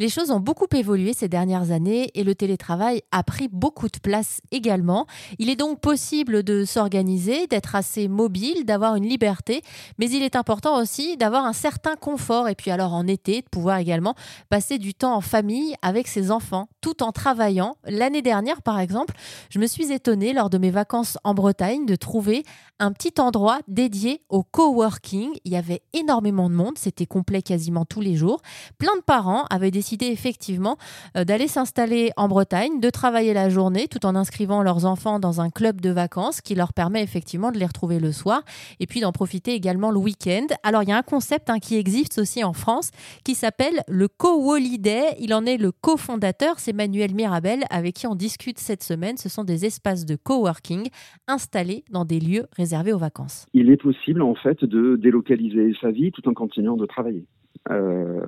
Les choses ont beaucoup évolué ces dernières années et le télétravail a pris beaucoup de place également. Il est donc possible de s'organiser, d'être assez mobile, d'avoir une liberté, mais il est important aussi d'avoir un certain confort et puis alors en été, de pouvoir également passer du temps en famille avec ses enfants tout en travaillant. L'année dernière, par exemple, je me suis étonnée lors de mes vacances en Bretagne de trouver un petit endroit dédié au coworking. Il y avait énormément de monde, c'était complet quasiment tous les jours. Plein de parents avaient décidé effectivement euh, d'aller s'installer en Bretagne, de travailler la journée tout en inscrivant leurs enfants dans un club de vacances qui leur permet effectivement de les retrouver le soir et puis d'en profiter également le week-end. Alors il y a un concept hein, qui existe aussi en France qui s'appelle le co-holiday. Il en est le cofondateur, c'est Manuel Mirabel avec qui on discute cette semaine. Ce sont des espaces de coworking installés dans des lieux réservés aux vacances. Il est possible en fait de délocaliser sa vie tout en continuant de travailler euh,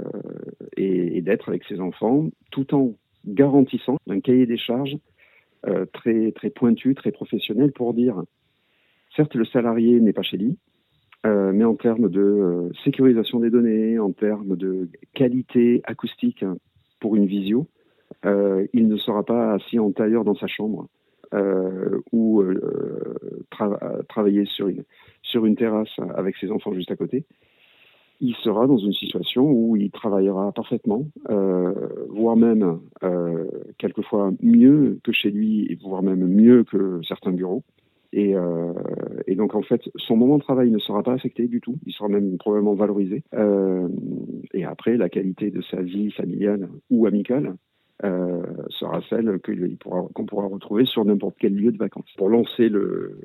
et, d'être avec ses enfants tout en garantissant un cahier des charges euh, très, très pointu, très professionnel pour dire, certes le salarié n'est pas chez lui, euh, mais en termes de sécurisation des données, en termes de qualité acoustique pour une visio, il ne sera pas assis en tailleur dans sa chambre ou travailler sur une, sur une terrasse avec ses enfants juste à côté, il sera dans une situation où il travaillera parfaitement, euh, voire même euh, quelquefois mieux que chez lui, voire même mieux que certains bureaux. Et, euh, et, donc en fait, son moment de travail ne sera pas affecté du tout. Il sera même probablement valorisé. Et après, la qualité de sa vie familiale ou amicale sera celle qu'on pourra, retrouver sur n'importe quel lieu de vacances. Pour lancer le,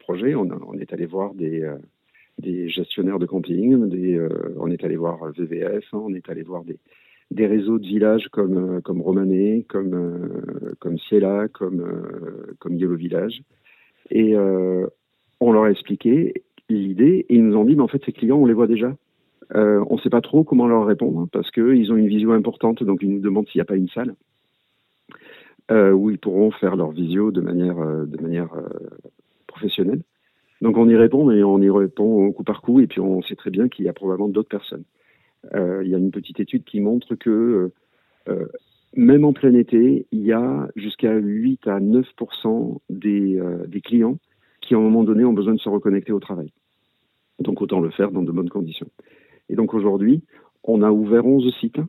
projet, on, est allé voir des, des gestionnaires de camping, des, euh, on est allé voir VVF, hein, on est allé voir des, réseaux de villages comme, comme Romané, comme, comme Ciela, comme, comme Yellow Village. Et on leur a expliqué l'idée et ils nous ont dit, mais en fait, ces clients, on les voit déjà. Euh, on ne sait pas trop comment leur répondre parce qu'ils ont une visio importante, donc ils nous demandent s'il n'y a pas une salle euh, où ils pourront faire leur visio euh, de manière professionnelle. Donc on y répond, mais on y répond coup par coup, et puis on sait très bien qu'il y a probablement d'autres personnes. il y a une petite étude qui montre que même en plein été, il y a jusqu'à 8 à 9 des, des clients qui, à un moment donné, ont besoin de se reconnecter au travail. Donc autant le faire dans de bonnes conditions. Et donc aujourd'hui, on a ouvert 11 sites.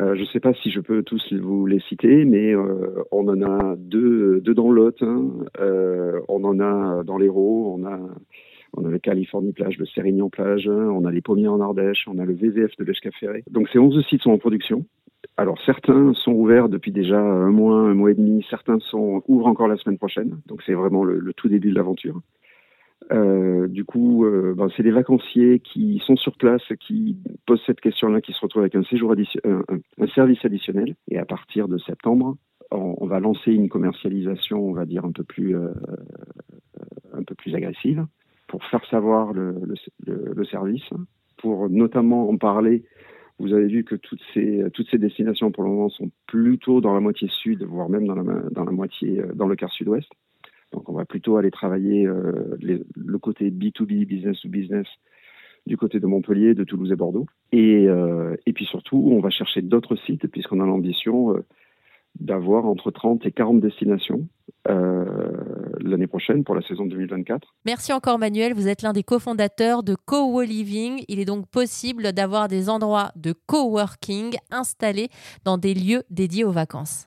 Euh, je ne sais pas si je peux tous vous les citer, mais euh, on en a deux, deux dans Lot, hein. euh, on en a dans l'Hérault, on a, on a le Californie Plage, le Sérignan Plage, on a les Pommiers en Ardèche, on a le VVF de l'Escaféré. Donc ces 11 sites sont en production. Alors certains sont ouverts depuis déjà un mois, un mois et demi, certains sont ouvrent encore la semaine prochaine. Donc c'est vraiment le tout début de l'aventure. Euh, du coup, euh, ben, c'est des vacanciers qui sont sur place, qui posent cette question-là, qui se retrouvent avec un, séjour un, un, service additionnel. Et à partir de septembre, on, va lancer une commercialisation, on va dire, un peu plus, euh, un peu plus agressive pour faire savoir le, le, le, service, pour notamment en parler. Vous avez vu que toutes ces, toutes ces destinations pour le moment sont plutôt dans la moitié sud, voire même dans la, dans la moitié, dans le quart sud-ouest. Donc on va plutôt aller travailler euh, le côté B2B, business to business, du côté de Montpellier, de Toulouse et Bordeaux. Et, euh, puis surtout, on va chercher d'autres sites, puisqu'on a l'ambition euh, d'avoir entre 30 et 40 destinations l'année prochaine pour la saison 2024. Merci encore Manuel, vous êtes l'un des cofondateurs de Co-Living. Il est donc possible d'avoir des endroits de coworking installés dans des lieux dédiés aux vacances.